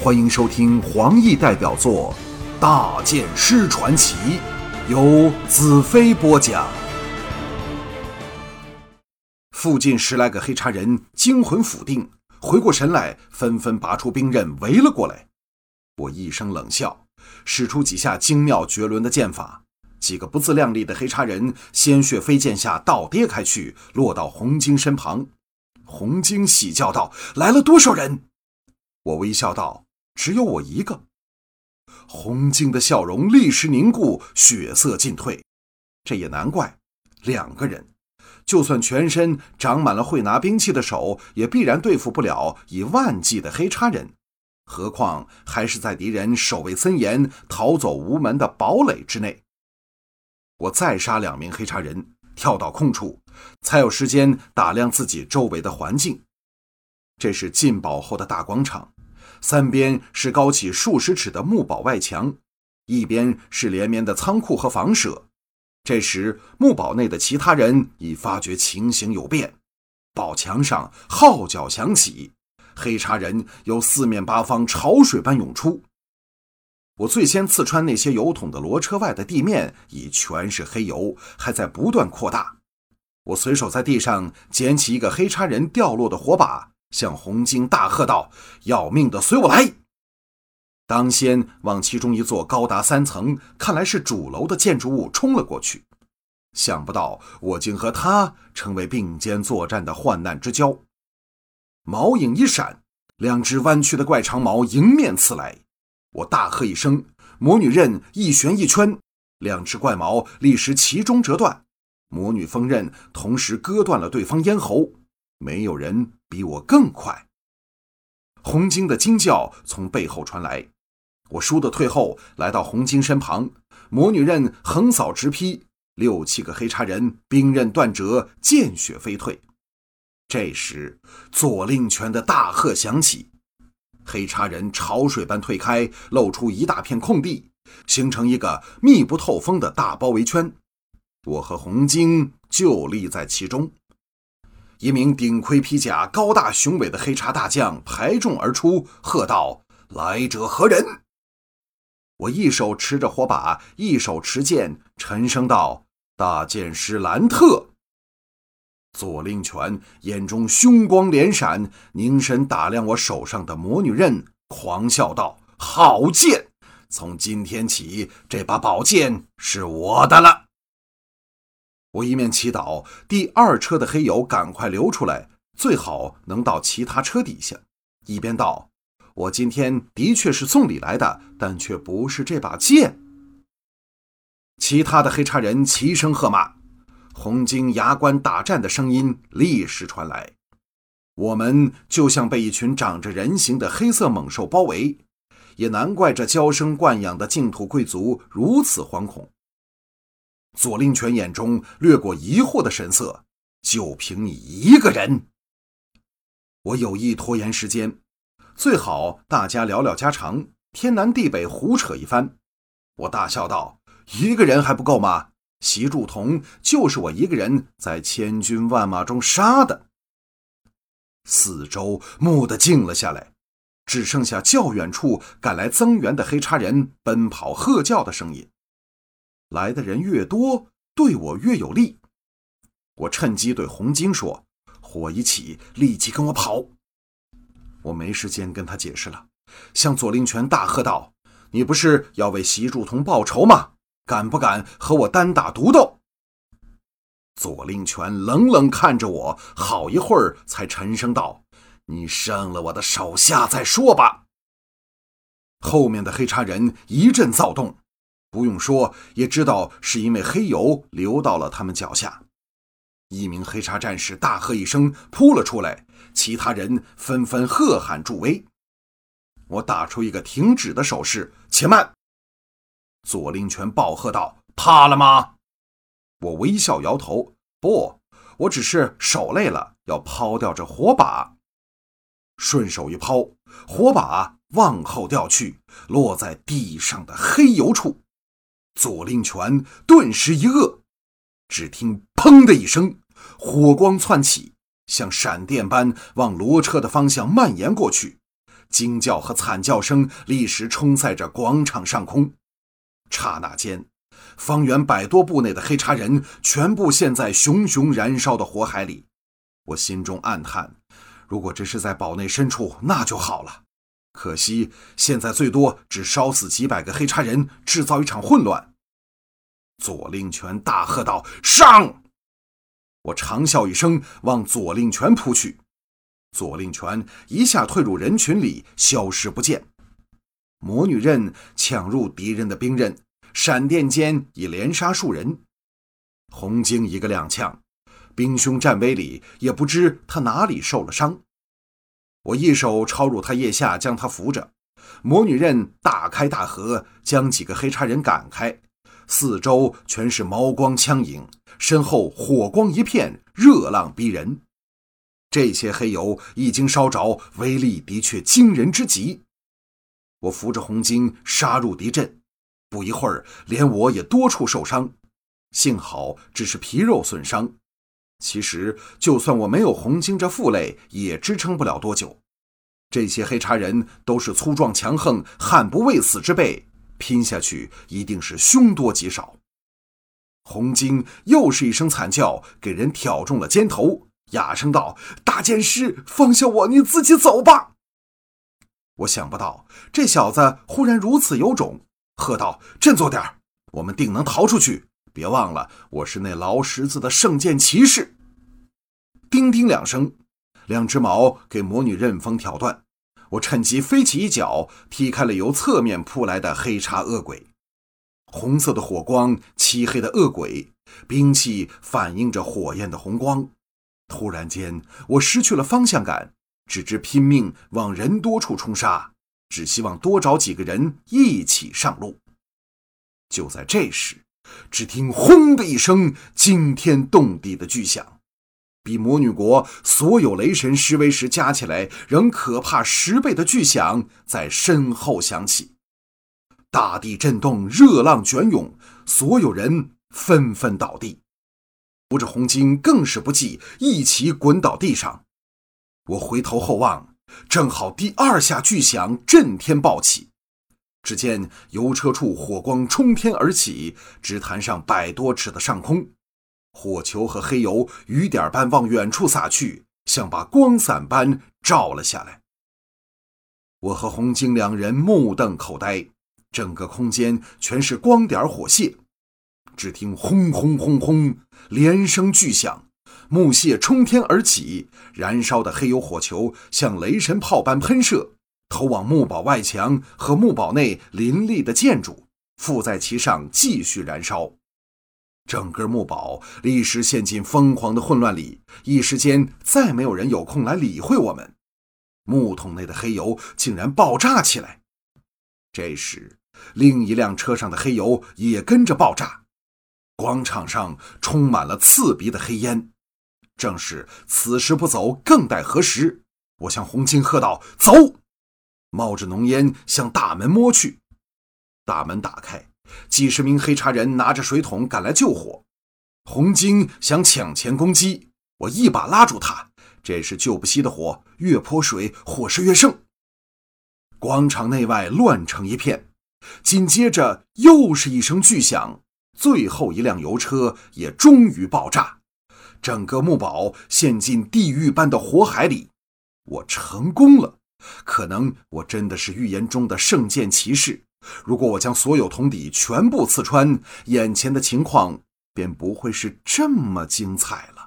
欢迎收听黄奕代表作《大剑师传奇》，由子飞播讲。附近十来个黑叉人惊魂甫定，回过神来，纷纷拔出兵刃围了过来。我一声冷笑，使出几下精妙绝伦的剑法。几个不自量力的黑叉人，鲜血飞溅下倒跌开去，落到红晶身旁。红晶喜叫道：“来了多少人？”我微笑道：“只有我一个。”红晶的笑容立时凝固，血色尽退。这也难怪，两个人，就算全身长满了会拿兵器的手，也必然对付不了以万计的黑叉人。何况还是在敌人守卫森严、逃走无门的堡垒之内。我再杀两名黑叉人，跳到空处，才有时间打量自己周围的环境。这是进堡后的大广场，三边是高起数十尺的木堡外墙，一边是连绵的仓库和房舍。这时，木堡内的其他人已发觉情形有变，堡墙上号角响起，黑叉人由四面八方潮水般涌出。我最先刺穿那些油桶的骡车外的地面已全是黑油，还在不断扩大。我随手在地上捡起一个黑叉人掉落的火把，向红晶大喝道：“要命的，随我来！”当先往其中一座高达三层、看来是主楼的建筑物冲了过去。想不到我竟和他成为并肩作战的患难之交。毛影一闪，两只弯曲的怪长矛迎面刺来。我大喝一声，魔女刃一旋一圈，两只怪矛立时其中折断，魔女锋刃同时割断了对方咽喉。没有人比我更快。红晶的惊叫从背后传来，我倏地退后，来到红晶身旁，魔女刃横扫直劈，六七个黑叉人兵刃断折，见血飞退。这时，左令拳的大喝响起。黑叉人潮水般退开，露出一大片空地，形成一个密不透风的大包围圈。我和红晶就立在其中。一名顶盔披甲、高大雄伟的黑叉大将排众而出，喝道：“来者何人？”我一手持着火把，一手持剑，沉声道：“大剑师兰特。”左令权眼中凶光连闪，凝神打量我手上的魔女刃，狂笑道：“好剑！从今天起，这把宝剑是我的了。”我一面祈祷第二车的黑油赶快流出来，最好能到其他车底下，一边道：“我今天的确是送礼来的，但却不是这把剑。”其他的黑叉人齐声喝骂。红晶牙关打战的声音立时传来，我们就像被一群长着人形的黑色猛兽包围，也难怪这娇生惯养的净土贵族如此惶恐。左令权眼中掠过疑惑的神色，就凭你一个人？我有意拖延时间，最好大家聊聊家常，天南地北胡扯一番。我大笑道：“一个人还不够吗？”席祝同就是我一个人在千军万马中杀的。四周蓦地静了下来，只剩下较远处赶来增援的黑叉人奔跑喝叫的声音。来的人越多，对我越有利。我趁机对红晶说：“火一起，立即跟我跑。”我没时间跟他解释了，向左令权大喝道：“你不是要为席祝同报仇吗？”敢不敢和我单打独斗？左令权冷冷看着我，好一会儿才沉声道：“你胜了我的手下再说吧。”后面的黑叉人一阵躁动，不用说也知道是因为黑油流到了他们脚下。一名黑叉战士大喝一声，扑了出来，其他人纷纷喝喊助威。我打出一个停止的手势，且慢。左令权暴喝道：“怕了吗？”我微笑摇头：“不，我只是手累了，要抛掉这火把。”顺手一抛，火把往后掉去，落在地上的黑油处。左令权顿时一愕，只听“砰”的一声，火光窜起，像闪电般往骡车的方向蔓延过去。惊叫和惨叫声立时冲塞着广场上空。刹那间，方圆百多步内的黑叉人全部陷在熊熊燃烧的火海里。我心中暗叹：如果这是在堡内深处，那就好了。可惜现在最多只烧死几百个黑叉人，制造一场混乱。左令拳大喝道：“上！”我长啸一声，往左令拳扑去。左令拳一下退入人群里，消失不见。魔女刃抢入敌人的兵刃，闪电间已连杀数人。红晶一个踉跄，兵凶战危里也不知他哪里受了伤。我一手抄入他腋下，将他扶着。魔女刃大开大合，将几个黑叉人赶开。四周全是毛光枪影，身后火光一片，热浪逼人。这些黑油一经烧着，威力的确惊人之极。我扶着红晶杀入敌阵，不一会儿，连我也多处受伤，幸好只是皮肉损伤。其实，就算我没有红晶这负累，也支撑不了多久。这些黑茶人都是粗壮强横、悍不畏死之辈，拼下去一定是凶多吉少。红晶又是一声惨叫，给人挑中了肩头，哑声道：“大剑师，放下我，你自己走吧。”我想不到这小子忽然如此有种，喝道：“振作点我们定能逃出去。别忘了，我是那劳什子的圣剑骑士。”叮叮两声，两只矛给魔女刃锋挑断。我趁机飞起一脚，踢开了由侧面扑来的黑叉恶鬼。红色的火光，漆黑的恶鬼，兵器反映着火焰的红光。突然间，我失去了方向感。只知拼命往人多处冲杀，只希望多找几个人一起上路。就在这时，只听“轰”的一声惊天动地的巨响，比魔女国所有雷神施威时加起来仍可怕十倍的巨响在身后响起，大地震动，热浪卷涌，所有人纷纷倒地。扶着红巾更是不济，一起滚倒地上。我回头后望，正好第二下巨响震天爆起，只见油车处火光冲天而起，直弹上百多尺的上空，火球和黑油雨点般往远处洒去，像把光伞般照了下来。我和红晶两人目瞪口呆，整个空间全是光点火屑，只听轰轰轰轰连声巨响。木屑冲天而起，燃烧的黑油火球像雷神炮般喷射，投往木堡外墙和木堡内林立的建筑，附在其上继续燃烧。整个木堡立时陷进疯狂的混乱里，一时间再没有人有空来理会我们。木桶内的黑油竟然爆炸起来，这时另一辆车上的黑油也跟着爆炸，广场上充满了刺鼻的黑烟。正是此时不走，更待何时？我向红青喝道：“走！”冒着浓烟向大门摸去。大门打开，几十名黑茶人拿着水桶赶来救火。红晶想抢前攻击，我一把拉住他。这是救不熄的火，越泼水火势越盛。广场内外乱成一片。紧接着又是一声巨响，最后一辆油车也终于爆炸。整个木堡陷进地狱般的火海里，我成功了。可能我真的是预言中的圣剑骑士。如果我将所有铜底全部刺穿，眼前的情况便不会是这么精彩了。